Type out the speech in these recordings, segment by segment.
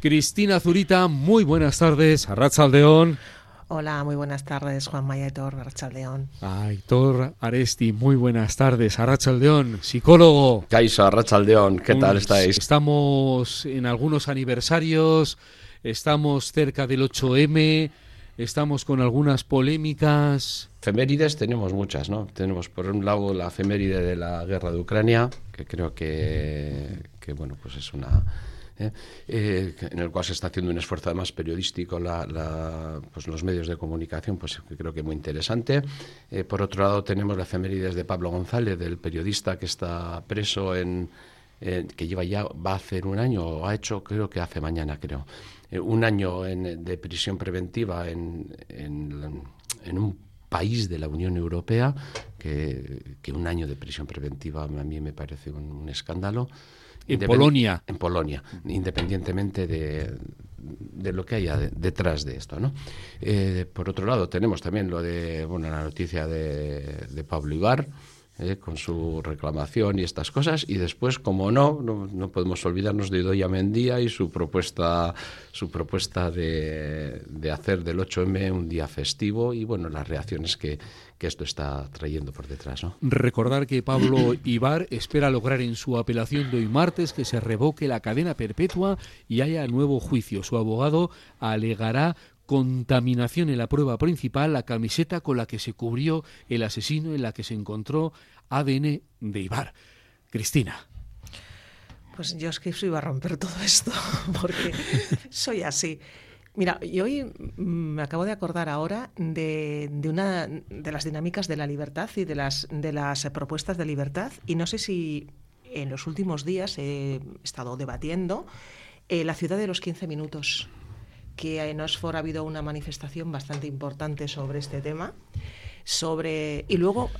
Cristina Zurita, muy buenas tardes. Arrachaldeón. Hola, muy buenas tardes, Juan Mayetor, Arrachaldeón. Aitor Aresti, muy buenas tardes. Arrachaldeón, psicólogo. Caiso, Arrachaldeón, ¿qué tal estáis? Estamos en algunos aniversarios, estamos cerca del 8M, estamos con algunas polémicas. Efemérides tenemos muchas, ¿no? Tenemos por un lado la efeméride de la guerra de Ucrania, que creo que, que bueno, pues es una ¿eh? Eh, en el cual se está haciendo un esfuerzo además periodístico la, pues los medios de comunicación, pues creo que muy interesante. Eh, por otro lado tenemos las efemérides de Pablo González, del periodista que está preso en, que lleva ya, va a hacer un año, o ha hecho, creo que hace mañana, creo, un año de prisión preventiva en, en, un país de la Unión Europea, que, que, un año de prisión preventiva a mí me parece un escándalo. En Polonia. En Polonia, independientemente de, de lo que haya detrás de esto. ¿no? Eh, por otro lado, tenemos también lo de bueno, la noticia de, de Pablo Ibar, eh, con su reclamación y estas cosas. Y después, como no, no, podemos olvidarnos de Idoia Mendía y su propuesta, su propuesta de, de, hacer del 8M un día festivo y bueno, las reacciones que, que esto está trayendo por detrás. ¿no? Recordar que Pablo Ibar espera lograr en su apelación de hoy martes que se revoque la cadena perpetua y haya nuevo juicio. Su abogado alegará contaminación en la prueba principal, la camiseta con la que se cubrió el asesino, en la que se encontró ADN de Ibar. Cristina. Pues yo es que iba a romper todo esto, porque soy así. Mira, yo hoy me acabo de acordar ahora de, una de las dinámicas de la libertad y de las, de las propuestas de libertad, y no sé si en los últimos días he estado debatiendo eh, la ciudad de los 15 minutos, que en Oxford ha habido una manifestación bastante importante sobre este tema, sobre y luego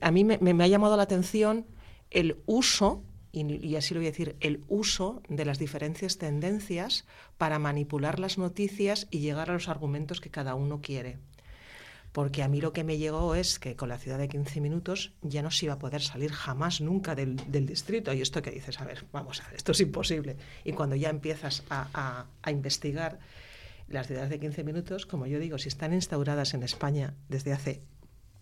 a mí me ha llamado la atención el uso y, así lo voy a decir, el uso de las diferentes tendencias para manipular las noticias y llegar a los argumentos que cada uno quiere. Porque a mí lo que me llegó es que con la ciudad de 15 minutos ya no se iba a poder salir jamás nunca del, distrito. Y esto que dices, a ver, vamos a ver, esto es imposible. Y cuando ya empiezas a, investigar las ciudades de 15 minutos, como yo digo, si están instauradas en España desde hace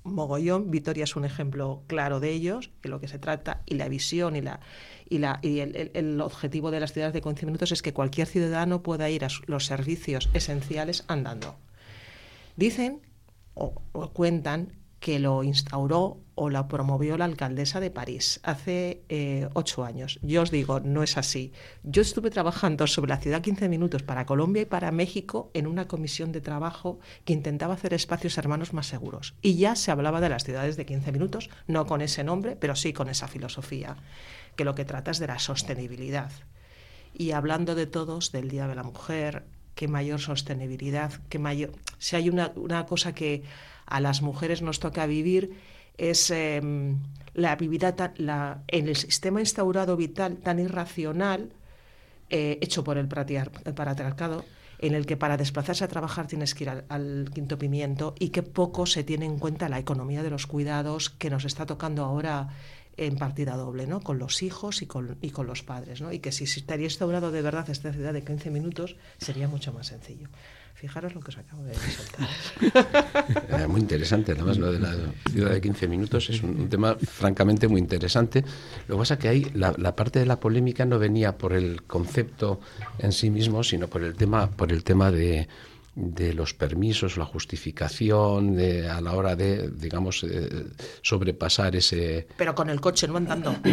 mogollón. Vitoria es un ejemplo claro de ellos, de lo que se trata, y la visión y, la, y, la, y el, objetivo de las ciudades de 15 minutos es que cualquier ciudadano pueda ir a los servicios esenciales andando. Dicen o cuentan que lo instauró o la promovió la alcaldesa de París hace eh, ocho años. Yo os digo, no es así. Yo estuve trabajando sobre la ciudad 15 minutos para Colombia y para México en una comisión de trabajo que intentaba hacer espacios hermanos más seguros. Y ya se hablaba de las ciudades de 15 minutos, no con ese nombre, pero sí con esa filosofía, que lo que trata es de la sostenibilidad. Y hablando de todos, del Día de la Mujer, qué mayor sostenibilidad, qué mayor... Si hay una, una cosa que a las mujeres nos toca vivir es em, la vida la, en el sistema instaurado vital tan irracional eh, hecho por el, patriarcado en el que para desplazarse a trabajar tienes que ir al, quinto pimiento y que poco se tiene en cuenta la economía de los cuidados que nos está tocando ahora en partida doble, ¿no? con los hijos y con, y con los padres. ¿no? Y que si estaría instaurado de verdad esta ciudad de 15 minutos sería mucho más sencillo. Fijaros lo que os acabo de soltar. Eh, muy interesante, además lo de la ciudad de 15 minutos es un, tema francamente muy interesante. Lo que pasa es que ahí la, parte de la polémica no venía por el concepto en sí mismo, sino por el tema, por el tema de, de los permisos, la justificación de, a la hora de, digamos, eh, sobrepasar ese... Pero con el coche, no andando.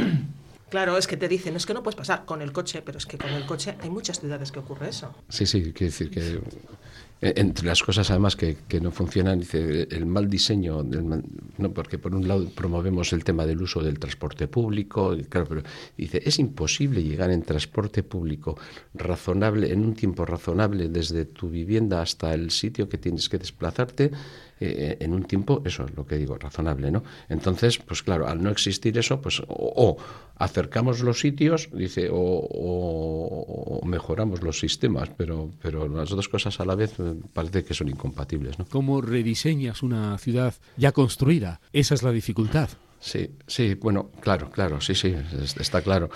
Claro, es que te dicen, es que no puedes pasar con el coche, pero es que con el coche hay muchas ciudades que ocurre eso. Sí, sí, quiero decir que entre las cosas además que, no funcionan, dice el mal diseño, no, porque por un lado promovemos el tema del uso del transporte público, claro, pero dice, es imposible llegar en transporte público razonable, en un tiempo razonable, desde tu vivienda hasta el sitio que tienes que desplazarte, eh, en un tiempo, eso es lo que digo, razonable, ¿no? Entonces, pues claro, al no existir eso, pues o, acercamos los sitios, dice, o, mejoramos los sistemas, pero, pero las dos cosas a la vez eh, parece que son incompatibles, ¿no? ¿Cómo rediseñas una ciudad ya construida? Esa es la dificultad. Sí, sí, bueno, claro, claro, sí, sí, está claro.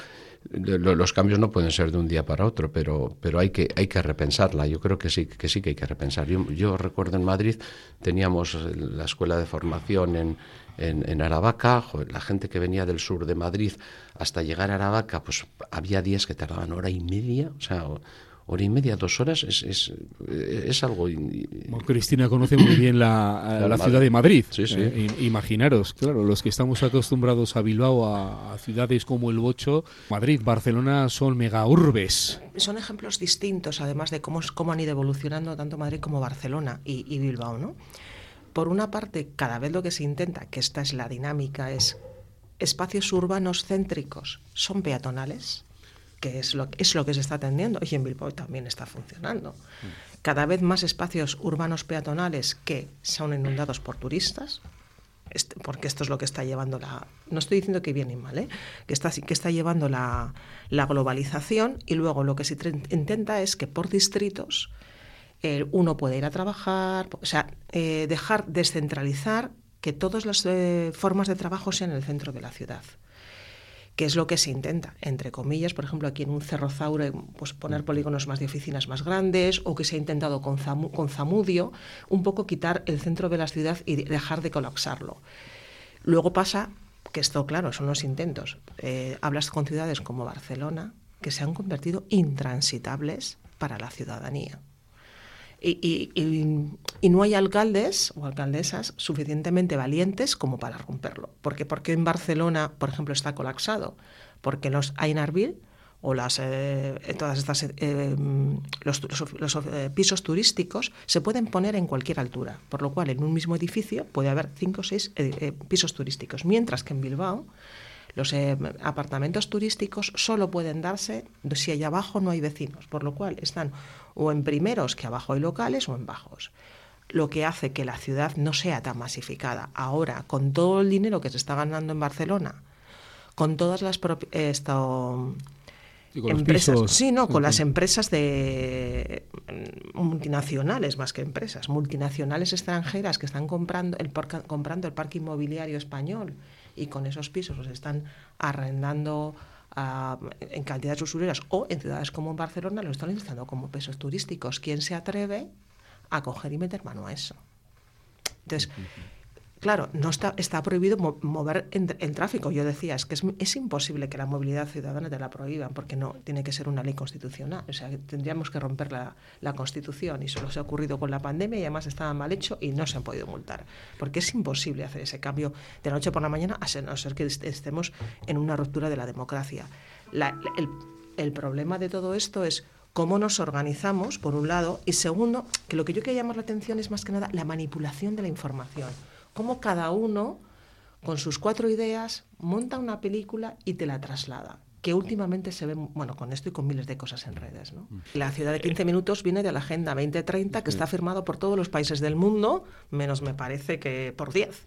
los cambios no pueden ser de un día para otro, pero, pero hay, que, hay que repensarla. Yo creo que sí que, sí que hay que repensar. Yo, recuerdo en Madrid teníamos la escuela de formación en, en, Aravaca, la gente que venía del sur de Madrid hasta llegar a Aravaca, pues había días que tardaban hora y media, o sea, hora y media, dos horas, es, es, es algo... Cristina conoce muy bien la, la, ciudad de Madrid. Sí, sí. Eh, imaginaros, claro, los que estamos acostumbrados a Bilbao, a, ciudades como el Bocho, Madrid, Barcelona son mega urbes. Son ejemplos distintos, además de cómo, cómo han ido evolucionando tanto Madrid como Barcelona y, y Bilbao, ¿no? Por una parte, cada vez lo que se intenta, que esta es la dinámica, es espacios urbanos céntricos son peatonales, que es lo, es lo que se está atendiendo, y en Bilbao también está funcionando. Cada vez más espacios urbanos peatonales que son inundados por turistas, este, porque esto es lo que está llevando la... No estoy diciendo que bien ni mal, ¿eh? que, está, que está llevando la, la globalización y luego lo que se intenta es que por distritos uno puede ir a trabajar, o sea, eh, dejar descentralizar que todas las eh, formas de trabajo sean en el centro de la ciudad que es lo que se intenta, entre comillas, por ejemplo, aquí en un Cerro Zaure, pues poner polígonos más de oficinas más grandes, o que se ha intentado con, con Zamudio, un poco quitar el centro de la ciudad y dejar de colapsarlo. Luego pasa que esto, claro, son los intentos. Eh, hablas con ciudades como Barcelona, que se han convertido intransitables para la ciudadanía y, no hay alcaldes o alcaldesas suficientemente valientes como para romperlo. Porque, porque en Barcelona, por ejemplo, está colapsado. Porque los Ainarville o las, eh, todas estas, eh, los, eh, pisos turísticos se pueden poner en cualquier altura, por lo cual en un mismo edificio puede haber cinco o seis pisos turísticos, mientras que en Bilbao los apartamentos turísticos solo pueden darse si allá abajo no hay vecinos, por lo cual están o en primeros que abajo hay locales o en bajos. Lo que hace que la ciudad no sea tan masificada. Ahora, con todo el dinero que se está ganando en Barcelona, con todas las esto, empresas, sí, no, con las empresas de mm, multinacionales más que empresas, multinacionales extranjeras que están comprando el, comprando el parque inmobiliario español y con esos pisos los están arrendando en cantidades usureras o en ciudades como Barcelona lo están utilizando como pesos turísticos. ¿Quién se atreve a coger y meter mano a eso? Entonces, Claro, no está, está prohibido mover en, tráfico. Yo decía, es que es, imposible que la movilidad ciudadana te la prohíban, porque no tiene que ser una ley constitucional. O sea, tendríamos que romper la, la Constitución y solo se ha ocurrido con la pandemia y además estaba mal hecho y no se han podido multar. Porque es imposible hacer ese cambio de la noche por la mañana, a no ser que estemos en una ruptura de la democracia. el, el problema de todo esto es cómo nos organizamos, por un lado, y segundo, que lo que yo quiero llamar la atención es más que nada la manipulación de la información cómo cada uno, con sus cuatro ideas, monta una película y te la traslada que últimamente se ve, bueno, con esto y con miles de cosas en redes. ¿no? Mm. La ciudad de 15 minutos viene de la Agenda 2030, que está firmado por todos los países del mundo, menos me parece que por 10.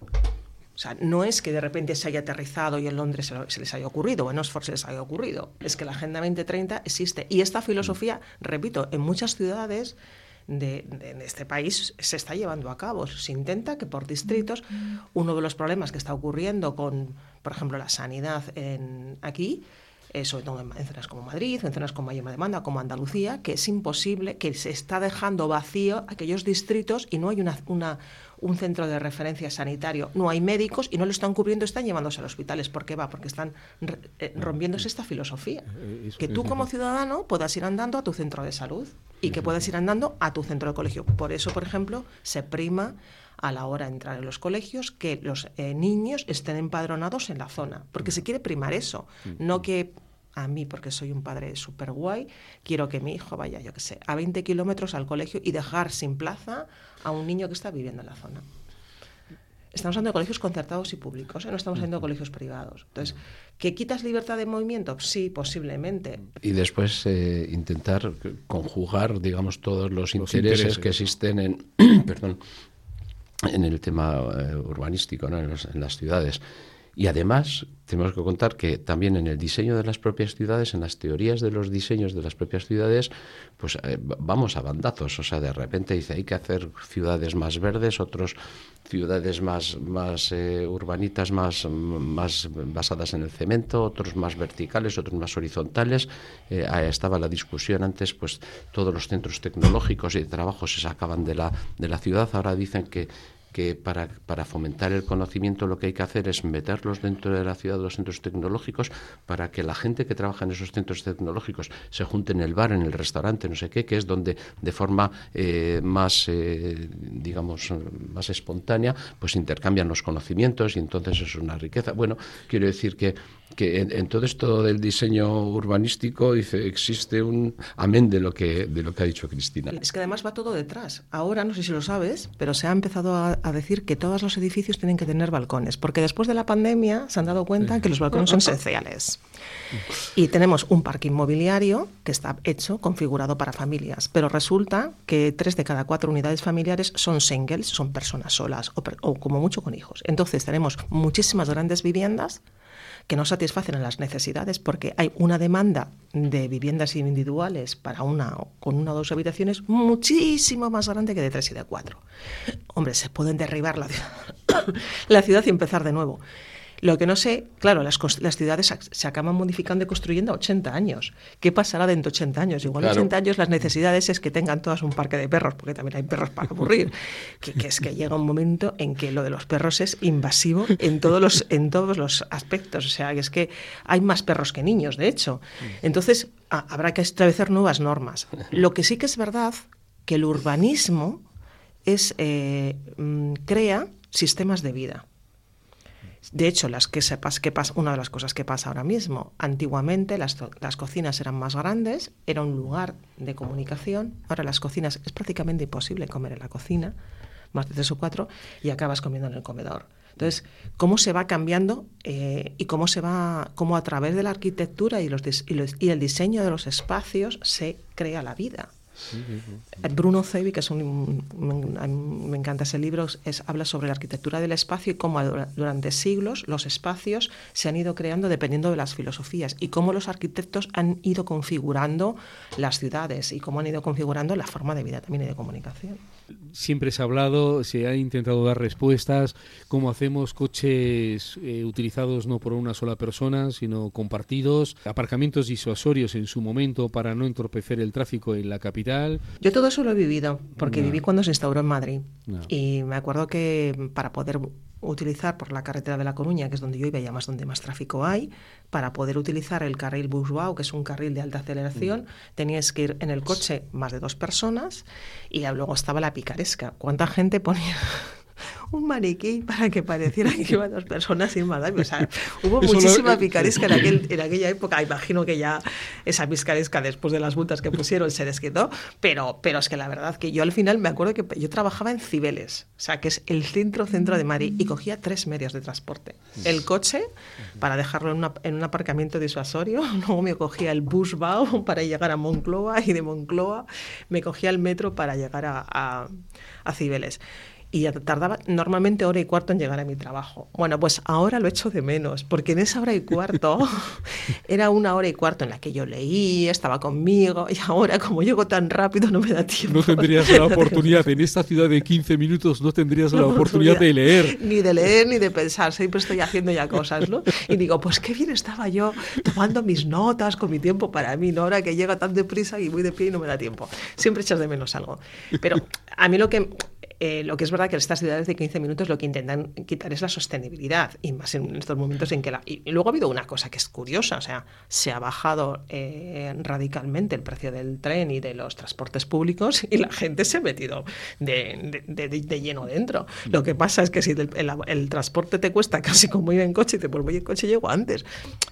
O sea, no es que de repente se haya aterrizado y en Londres se, les haya ocurrido, o en Oxford se les haya ocurrido. Es que la Agenda 2030 existe. Y esta filosofía, repito, en muchas ciudades de, este país se está llevando a cabo. Se intenta que por distritos, uno de los problemas que está ocurriendo con, por ejemplo, la sanidad en, aquí, eh, sobre todo en, zonas como Madrid, en zonas con mayor demanda, como Andalucía, que es imposible, que se está dejando vacío aquellos distritos y no hay una, una un centro de referencia sanitario, no hay médicos y no lo están cubriendo, están llevándose a los hospitales. ¿Por qué va? Porque están eh, rompiéndose esta filosofía. Eh, que tú como ciudadano puedas ir andando a tu centro de salud y que puedas ir andando a tu centro de colegio. Por eso, por ejemplo, se prima a la hora de entrar en los colegios que los eh, niños estén empadronados en la zona, porque se quiere primar eso, no que a mí, porque soy un padre súper guay, quiero que mi hijo vaya, yo qué sé, a 20 kilómetros al colegio y dejar sin plaza a un niño que está viviendo en la zona. Estamos hablando de colegios concertados y públicos, ¿eh? no estamos hablando de colegios privados. Entonces, ¿que quitas libertad de movimiento? Sí, posiblemente. Y después eh, intentar conjugar, digamos, todos los, intereses, que existen en, perdón, en el tema eh, urbanístico, ¿no? en las ciudades Y además tenemos que contar que también en el diseño de las propias ciudades, en las teorías de los diseños de las propias ciudades, pues eh, vamos a bandazos. O sea, de repente dice hay que hacer ciudades más verdes, otros ciudades más, más eh, urbanitas, más, más basadas en el cemento, otros más verticales, otros más horizontales. Eh, estaba la discusión antes, pues todos los centros tecnológicos y de trabajo se sacaban de la, de la ciudad. Ahora dicen que que para, para, fomentar el conocimiento lo que hay que hacer es meterlos dentro de la ciudad de los centros tecnológicos para que la gente que trabaja en esos centros tecnológicos se junte en el bar, en el restaurante, no sé qué, que es donde de forma eh, más, eh, digamos, más espontánea, pues intercambian los conocimientos y entonces es una riqueza. Bueno, quiero decir que que en, todo esto del diseño urbanístico dice existe un amén de lo que de lo que ha dicho Cristina. Es que además va todo detrás. Ahora no sé si lo sabes, pero se ha empezado a, decir que todos los edificios tienen que tener balcones, porque después de la pandemia se han dado cuenta que los balcones son esenciales. Y tenemos un parque inmobiliario que está hecho, configurado para familias, pero resulta que tres de cada cuatro unidades familiares son singles, son personas solas o como mucho con hijos. Entonces tenemos muchísimas grandes viviendas que no satisfacen las necesidades porque hay una demanda de viviendas individuales para una con una o dos habitaciones muchísimo más grande que de tres y de cuatro. Hombre, se pueden derribar la la ciudad y empezar de nuevo. Lo que no sé, claro, las, las ciudades se acaban modificando y construyendo a 80 años. ¿Qué pasará dentro de 80 años? Igual a 80 años las necesidades es que tengan todas un parque de perros, porque también hay perros para aburrir. que, es que llega un momento en que lo de los perros es invasivo en todos los, en todos los aspectos. O sea, es que hay más perros que niños, de hecho. Entonces, habrá que establecer nuevas normas. Lo que sí que es verdad que el urbanismo es, eh, mm, crea sistemas de vida. De hecho, las que sepas que pasa, una de las cosas que pasa ahora mismo, antiguamente las, las, cocinas eran más grandes, era un lugar de comunicación, ahora las cocinas es prácticamente imposible comer en la cocina, más de tres o cuatro, y acabas comiendo en el comedor. Entonces, ¿cómo se va cambiando eh, y cómo se va, cómo a través de la arquitectura y, los, y el diseño de los espacios se crea la vida? Bruno Cevi, que es un, me, encanta ese libro, es, habla sobre la arquitectura del espacio y cómo durante siglos los espacios se han ido creando dependiendo de las filosofías y cómo los arquitectos han ido configurando las ciudades y cómo han ido configurando la forma de vida también y de comunicación siempre se ha hablado, se ha intentado dar respuestas, cómo hacemos coches eh, utilizados no por una sola persona, sino compartidos, aparcamientos disuasorios en su momento para no entorpecer el tráfico en la capital. Yo todo eso lo he vivido, porque viví cuando se instauró en Madrid. Y me acuerdo que para poder utilizar por la carretera de La Coruña, que es donde yo iba y además donde más tráfico hay, para poder utilizar el carril Busbao, que es un carril de alta aceleración, mm. tenías que ir en el coche más de dos personas y luego estaba la picaresca. ¿Cuánta gente ponía un maniquí para que pareciera que iban dos personas sin maldad. O sea, hubo muchísima picaresca en, aquel, en aquella época. Imagino que ya esa picaresca, después de las multas que pusieron, se desquitó. Pero, pero es que la verdad que yo al final me acuerdo que yo trabajaba en Cibeles, o sea, que es el centro centro de Madrid, y cogía tres medios de transporte. El coche para dejarlo en, en un aparcamiento disuasorio, luego me cogía el bus BAU para llegar a Moncloa y de Moncloa me cogía el metro para llegar a, a, a Cibeles y tardaba normalmente hora y cuarto en llegar a mi trabajo. Bueno, pues ahora lo echo de menos, porque en esa hora y cuarto era una hora y cuarto en la que yo leí, estaba conmigo, y ahora como llego tan rápido no me da tiempo. No tendrías la oportunidad, en esta ciudad de 15 minutos no tendrías la, oportunidad, de leer. Ni de leer ni de pensar, siempre estoy haciendo ya cosas, ¿no? Y digo, pues qué bien estaba yo tomando mis notas con mi tiempo para mí, ¿no? Ahora que llega tan deprisa y voy de pie y no me da tiempo. Siempre echas de menos algo. Pero a mí lo que eh, lo que es verdad que estas ciudades de 15 minutos lo que intentan quitar es la sostenibilidad, y más en estos momentos en que la... Y, luego ha habido una cosa que es curiosa, o sea, se ha bajado eh, radicalmente el precio del tren y de los transportes públicos y la gente se ha metido de, de, lleno dentro. Lo que pasa es que si el, transporte te cuesta casi como ir en coche, y te voy en coche llego antes.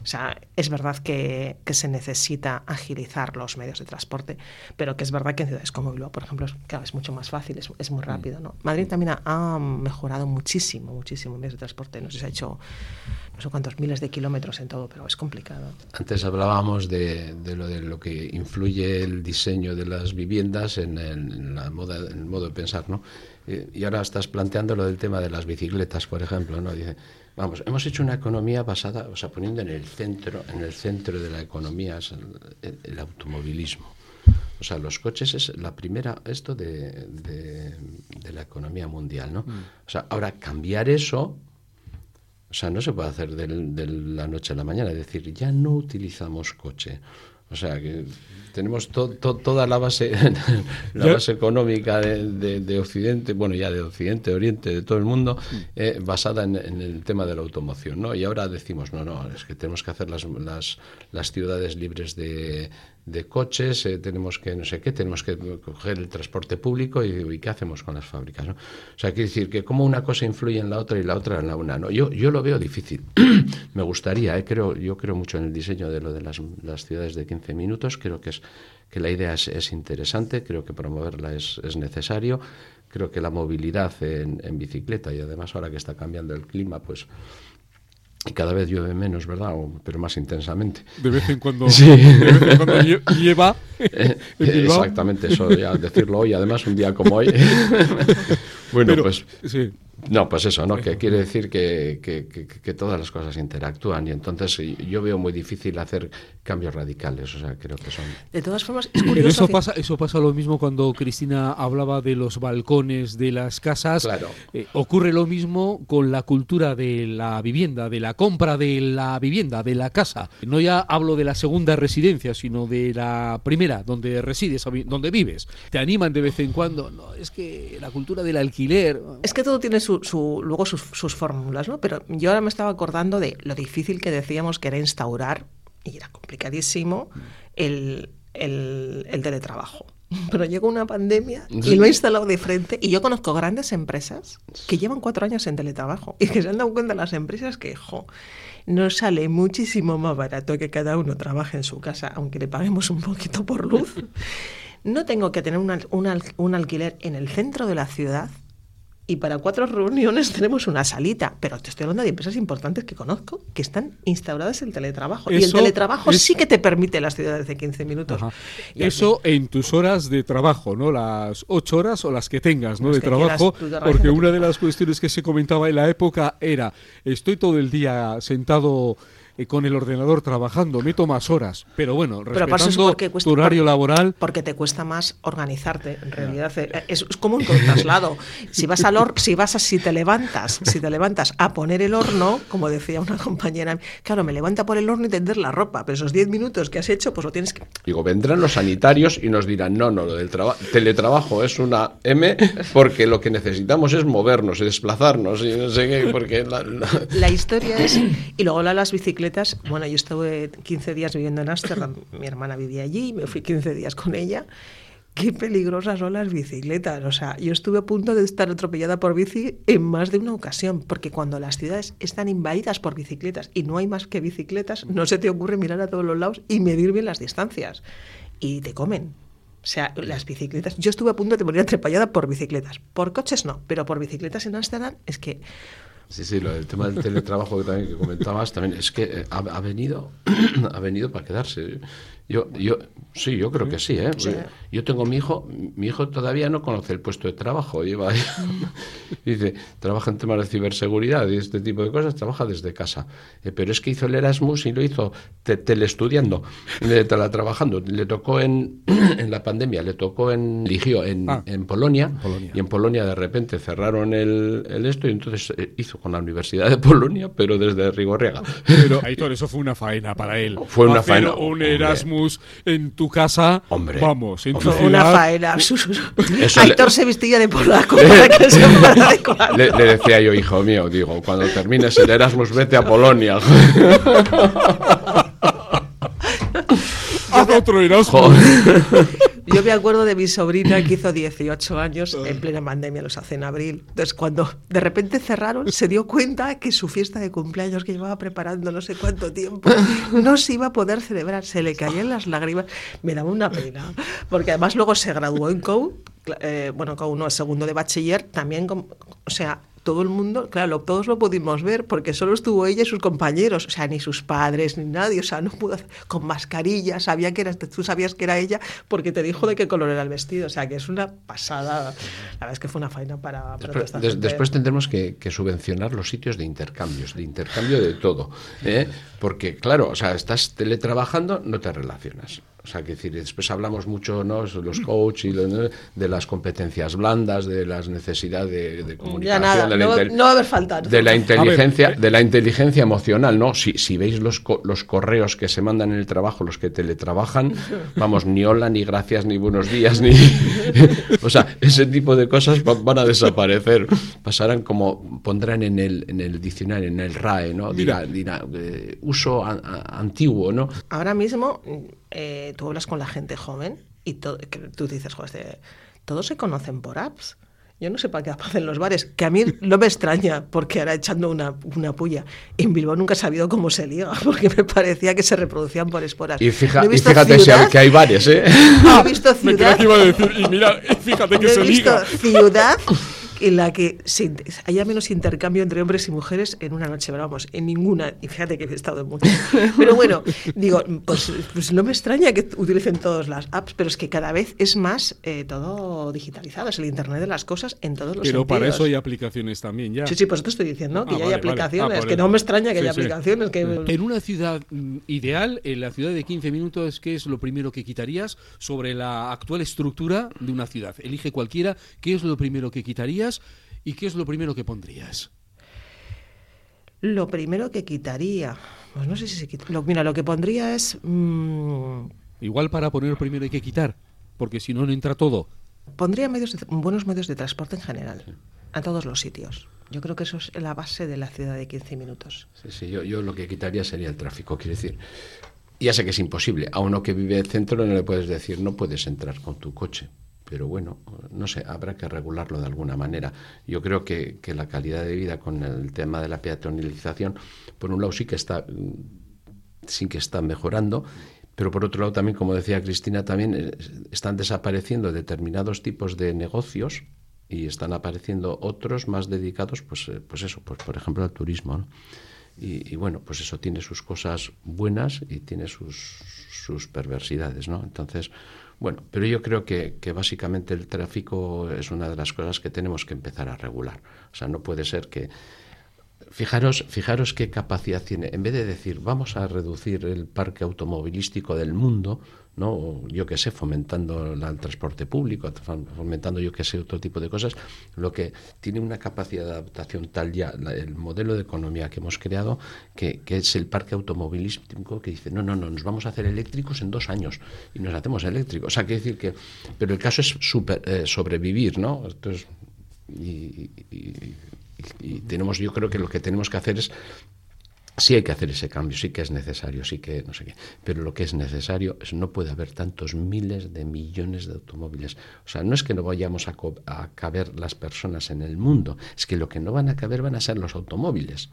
O sea, es verdad que, que, se necesita agilizar los medios de transporte, pero que es verdad que en ciudades como Bilbao, por ejemplo, claro, es mucho más fácil, es, es muy rápido. Madrid también ha, mejorado muchísimo, muchísimo medios de transporte. No sé si ha hecho no sé cuántos miles de kilómetros en todo, pero es complicado. Antes hablábamos de, lo de lo que influye el diseño de las viviendas en, la moda, el modo de pensar, ¿no? Y ahora estás planteando lo del tema de las bicicletas, por ejemplo, ¿no? Dice, Vamos, hemos hecho una economía basada, o sea, poniendo en el centro, en el centro de la economía el, automovilismo. O sea, los coches es la primera, esto de, la economía mundial, ¿no? Mm. O sea, ahora cambiar eso, o sea, no se puede hacer de, de la noche a la mañana, es decir, ya no utilizamos coche. O sea, que tenemos toda la base, la base económica de, Occidente, bueno, ya de Occidente, Oriente, de todo el mundo, mm. eh, basada en, el tema de la automoción, ¿no? Y ahora decimos, no, no, es que tenemos que hacer las, las, las ciudades libres de, de coches, eh, tenemos que no sé qué, tenemos que coger el transporte público y, qué hacemos con las fábricas. O sea, quiere decir que como una cosa influye en la otra y la otra en la una. ¿no? Yo, yo lo veo difícil. Me gustaría, eh, creo, yo creo mucho en el diseño de lo de las, las ciudades de 15 minutos, creo que, es, que la idea es, es interesante, creo que promoverla es, es necesario, creo que la movilidad en, en bicicleta y además ahora que está cambiando el clima, pues y cada vez llueve menos, ¿verdad? pero más intensamente. De vez en cuando, sí. de vez en cuando lleva. Eh, exactamente, eso, ya decirlo hoy, además, un día como hoy. bueno, pues. Sí. No, pues eso, ¿no? Que quiere decir que, que, todas las cosas interactúan y entonces yo veo muy difícil hacer cambios radicales, o sea, creo que son... De todas formas, es curioso eso, pasa, eso pasa lo mismo cuando Cristina hablaba de los balcones de las casas. Claro. Eh, ocurre lo mismo con la cultura de la vivienda, de la compra de la vivienda, de la casa. No ya hablo de la segunda residencia, sino de la primera, donde resides, donde vives. Te animan de vez en cuando, no, es que la cultura del alquiler... Es que todo tiene su luego sus, fórmulas, ¿no? Pero yo ahora me estaba acordando de lo difícil que decíamos que era instaurar, y era complicadísimo, el, teletrabajo. Pero llegó una pandemia y lo he instalado de frente. Y yo conozco grandes empresas que llevan cuatro años en teletrabajo y que se han dado cuenta las empresas que, jo, nos sale muchísimo más barato que cada uno trabaje en su casa, aunque le paguemos un poquito por luz. No tengo que tener un alquiler en el centro de la ciudad y para cuatro reuniones tenemos una salita. Pero te estoy hablando de empresas importantes que conozco que están instauradas en teletrabajo. y el teletrabajo sí que te permite las ciudades de 15 minutos. Eso en tus horas de trabajo, ¿no? Las ocho horas o las que tengas, ¿no? de trabajo. Porque una de las cuestiones que se comentaba en la época era, estoy todo el día sentado eh, con el ordenador trabajando, meto más horas, pero bueno, respetando tu horario laboral. Porque te cuesta más organizarte, en realidad. Eh, es, como un traslado. si vas al horno, si vas a, si te levantas, si te levantas a poner el horno, como decía una compañera, claro, me levanta por el horno y tender la ropa, pero esos 10 minutos que has hecho, pues lo tienes que... Digo, vendrán los sanitarios y nos dirán, no, no, lo del teletrabajo es una M porque lo que necesitamos es movernos y desplazarnos y no sé qué, porque... La, la historia es... Y luego las bicicletas bueno, yo estuve 15 días viviendo en Ámsterdam, mi hermana vivía allí, me fui 15 días con ella. Qué peligrosas son las bicicletas. O sea, yo estuve a punto de estar atropellada por bici en más de una ocasión, porque cuando las ciudades están invadidas por bicicletas y no hay más que bicicletas, no se te ocurre mirar a todos los lados y medir bien las distancias. Y te comen. O sea, las bicicletas. Yo estuve a punto de morir atropellada por bicicletas. Por coches no, pero por bicicletas en Ámsterdam es que Sí, sí, el tema del teletrabajo que también que comentabas también es que eh, ha, venido ha venido para quedarse. Yo, yo, sí, yo creo que sí, ¿eh? Yo tengo mi hijo, mi hijo todavía no conoce el puesto de trabajo, lleva dice, trabaja en temas de ciberseguridad y este tipo de cosas, trabaja desde casa. Eh, pero es que hizo el Erasmus y lo hizo teleestudiando, trabajando. Le tocó en, en la pandemia, le tocó en Ligio, en, ah. en, Polonia, y en Polonia de repente cerraron el, el esto y entonces eh, hizo con la Universidad de Polonia, pero desde Rigorriaga. Pero, Aitor, eso fue una faena para él. Fue una faena. Un Erasmus en tu casa. Hombre. Vamos, en tu Una faena. Héctor se vestía de polaco para que se le, le decía yo, hijo mío, digo, cuando termines el Erasmus, vete a Polonia. Haz otro Erasmus. Yo me acuerdo de mi sobrina que hizo 18 años en plena pandemia, los hace en abril. Entonces, cuando de repente cerraron, se dio cuenta que su fiesta de cumpleaños que llevaba preparando no sé cuánto tiempo no se iba a poder celebrar. Se le caían las lágrimas. Me daba una pena. Porque además luego se graduó en COU, eh, bueno, COU no, segundo de bachiller, también, o sea, todo el mundo, claro, todos lo pudimos ver porque solo estuvo ella y sus compañeros, o sea, ni sus padres ni nadie, o sea, no pudo hacer, con mascarilla, sabía que era, tú sabías que era ella porque te dijo de qué color era el vestido, o sea, que es una pasada. La verdad es que fue una faena para, después, después tendremos que, subvencionar los sitios de intercambios, de intercambio de todo, ¿eh? porque claro, o sea, estás teletrabajando, no te relacionas. O sea, que decir, después hablamos mucho, ¿no? Los coach y de las competencias blandas, de las necesidades de, comunicación, de, la no, haber faltado. de la inteligencia, de la inteligencia emocional, ¿no? Si, si veis los, los correos que se mandan en el trabajo, los que teletrabajan, vamos, ni hola, ni gracias, ni buenos días, ni o sea, ese tipo de cosas van a desaparecer. Pasarán como pondrán en el, en el diccionario, en el RAE, ¿no? Dirá, dirá eh, uso antiguo, ¿no? Ahora mismo eh, tú hablas con la gente joven y todo, tú dices, joder, todos se conocen por apps. Yo no sé para qué hacen los bares, que a mí no me extraña, porque ahora echando una, una puya. En Bilbao nunca he sabido cómo se liga, porque me parecía que se reproducían por esporas. Y, fíjate que hay bares, ¿eh? he visto ciudad. Me iba a decir, y mira, fíjate que se liga. ciudad en la que haya menos intercambio entre hombres y mujeres en una noche, pero vamos, en ninguna, y fíjate que he estado en muchas. Pero bueno, digo, pues, pues, no me extraña que utilicen todas las apps, pero es que cada vez es más eh, todo digitalizado, es el Internet de las cosas en todos los Pero para eso hay aplicaciones también ya. Sí, sí, pues esto estoy diciendo, que ah, ya hay aplicaciones, ah, que no me extraña que haya aplicaciones. Que... En una ciudad mm, ideal, en la ciudad de 15 minutos, ¿qué es lo primero que quitarías sobre la actual estructura de una ciudad? Elige cualquiera, ¿qué es lo primero que quitarías? ¿Y qué es lo primero que pondrías? Lo primero que quitaría, pues no sé si se quita. mira, lo que pondría es. Mm, Igual para poner primero hay que quitar, porque si no, no entra todo. Pondría medios buenos medios de transporte en general, a todos los sitios. Yo creo que eso es la base de la ciudad de 15 minutos. Sí, sí, yo, yo lo que quitaría sería el tráfico, quiero decir. Ya sé que es imposible. A uno que vive en el centro no le puedes decir, no puedes entrar con tu coche pero bueno, no sé, habrá que regularlo de alguna manera. Yo creo que, la calidad de vida con el tema de la peatonalización, por un lado sí que está, sí que está mejorando, pero por otro lado también, como decía Cristina, también eh, están desapareciendo determinados tipos de negocios y están apareciendo otros más dedicados, pues, eh, pues eso, pues por ejemplo al turismo. Y, y, bueno, pues eso tiene sus cosas buenas y tiene sus, sus perversidades, ¿no? Entonces, bueno, pero yo creo que, básicamente el tráfico es una de las cosas que tenemos que empezar a regular. O sea, no puede ser que... Fijaros, fijaros qué capacidad tiene. En vez de decir, vamos a reducir el parque automovilístico del mundo, ¿no? yo qué sé, fomentando el transporte público, fomentando yo qué sé, otro tipo de cosas, lo que tiene una capacidad de adaptación tal ya, el modelo de economía que hemos creado, que, que, es el parque automovilístico que dice, no, no, no, nos vamos a hacer eléctricos en dos años y nos hacemos eléctricos. O sea, quiere decir que, pero el caso es super, eh, sobrevivir, ¿no? Entonces, y tenemos, yo creo que lo que tenemos que hacer es sí hay que hacer ese cambio, sí que es necesario, sí que no sé qué, pero lo que es necesario es no puede haber tantos miles de millones de automóviles. O sea, no es que no vayamos a, caber las personas en el mundo, es que lo que no van a caber van a ser los automóviles.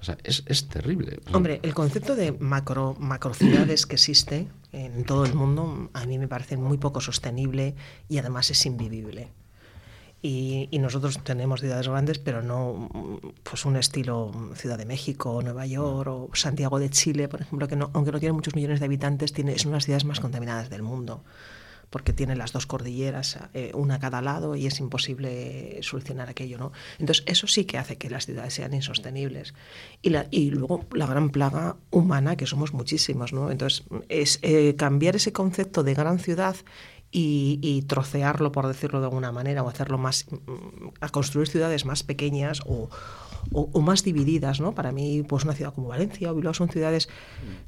O sea, es, es terrible. Hombre, el concepto de macro, macrocidades que existe en todo el mundo a mí me parece muy poco sostenible y además es invivible. Y, nosotros tenemos ciudades grandes, pero no pues un estilo Ciudad de México, Nueva York o Santiago de Chile, por ejemplo, que no, aunque no tiene muchos millones de habitantes, tiene, es una de las ciudades más contaminadas del mundo porque tiene las dos cordilleras, eh, una a cada lado, y es imposible solucionar aquello, ¿no? Entonces, eso sí que hace que las ciudades sean insostenibles. Y, la, y luego la gran plaga humana, que somos muchísimos, ¿no? Entonces, es eh, cambiar ese concepto de gran ciudad y, trocearlo, por decirlo de alguna manera, o hacerlo más, mm, a construir ciudades más pequeñas o, o, más divididas, ¿no? Para mí, pues una ciudad como Valencia o Bilbao son ciudades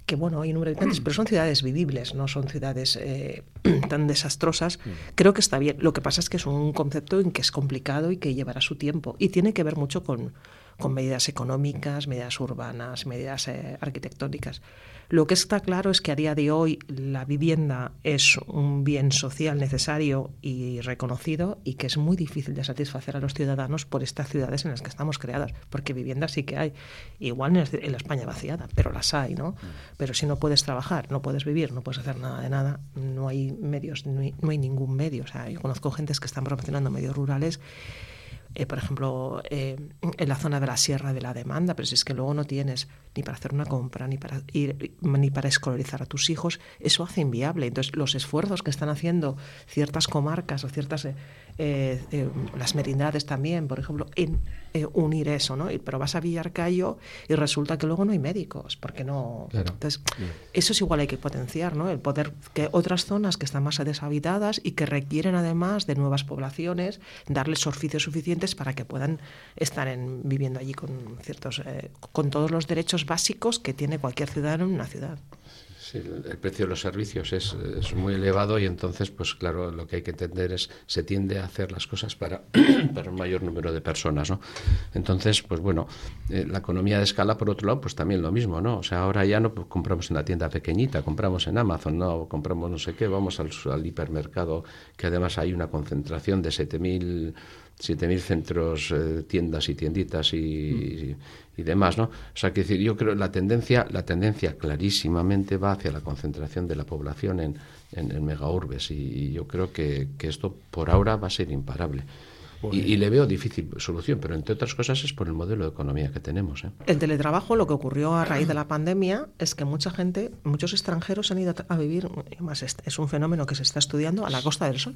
que, bueno, hay un número de habitantes, pero son ciudades vivibles, no son ciudades eh, tan desastrosas. Creo que está bien. Lo que pasa es que es un concepto en que es complicado y que llevará su tiempo y tiene que ver mucho con, con medidas económicas, medidas urbanas, medidas eh, arquitectónicas. Lo que está claro es que a día de hoy la vivienda es un bien social necesario y reconocido y que es muy difícil de satisfacer a los ciudadanos por estas ciudades en las que estamos creadas, porque vivienda sí que hay, igual en la España vaciada, pero las hay, ¿no? Pero si no puedes trabajar, no puedes vivir, no puedes hacer nada de nada, no hay medios, no hay, ningún medio. O sea, yo conozco gentes que están promocionando medios rurales eh, por ejemplo, eh, en la zona de la sierra de la demanda, pero si es que luego no tienes ni para hacer una compra, ni para ir, ni para escolarizar a tus hijos, eso hace inviable. Entonces, los esfuerzos que están haciendo ciertas comarcas o ciertas eh, eh, las merindades también, por ejemplo, en unir eso, ¿no? Pero vas a Villarcayo y resulta que luego no hay médicos, porque no. Entonces, eso es igual hay que potenciar, ¿no? El poder que otras zonas que están más deshabitadas y que requieren además de nuevas poblaciones, darles oficios suficientes para que puedan estar en, viviendo allí con ciertos, con todos los derechos básicos que tiene cualquier ciudadano en una ciudad. Sí, el precio de los servicios es, muy elevado y entonces, pues claro, lo que hay que entender es se tiende a hacer las cosas para, para un mayor número de personas, ¿no? Entonces, pues bueno, eh, la economía de escala, por otro lado, pues también lo mismo, ¿no? O sea, ahora ya no compramos en la tienda pequeñita, compramos en Amazon, ¿no? compramos no sé qué, vamos al, al hipermercado, que además hay una concentración de 7.000 7.000 centros, eh, tiendas y tienditas y, y, demás, ¿no? O sea, que decir, yo creo la tendencia, la tendencia clarísimamente va hacia la concentración de la población en, en, megaurbes y, yo creo que, que, esto por ahora va a ser imparable. Y, le veo difícil solución, pero entre otras cosas es por el modelo de economía que tenemos. ¿eh? El teletrabajo, lo que ocurrió a raíz de la pandemia es que mucha gente, muchos extranjeros han ido a vivir, más es un fenómeno que se está estudiando a la Costa del Sol.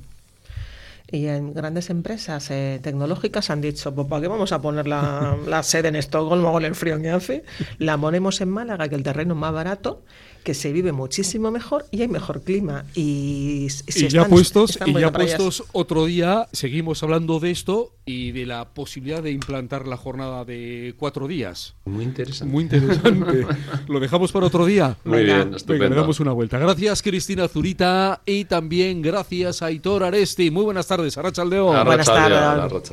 Y en grandes empresas eh, tecnológicas han dicho, pues ¿para qué vamos a poner la, la sede en Estocolmo con el frío que hace? La ponemos en Málaga, que el terreno es más barato, que se vive muchísimo mejor y hay mejor clima. Y, ya puestos, y ya puestos otro día, seguimos hablando de esto y de la posibilidad de implantar la jornada de cuatro días. Muy interesante. Muy interesante. Lo dejamos para otro día. Muy bien, estupendo. le damos una vuelta. Gracias, Cristina Zurita, y también gracias a Aitor Aresti. Muy buenas tardes, Arracha Buenas tardes.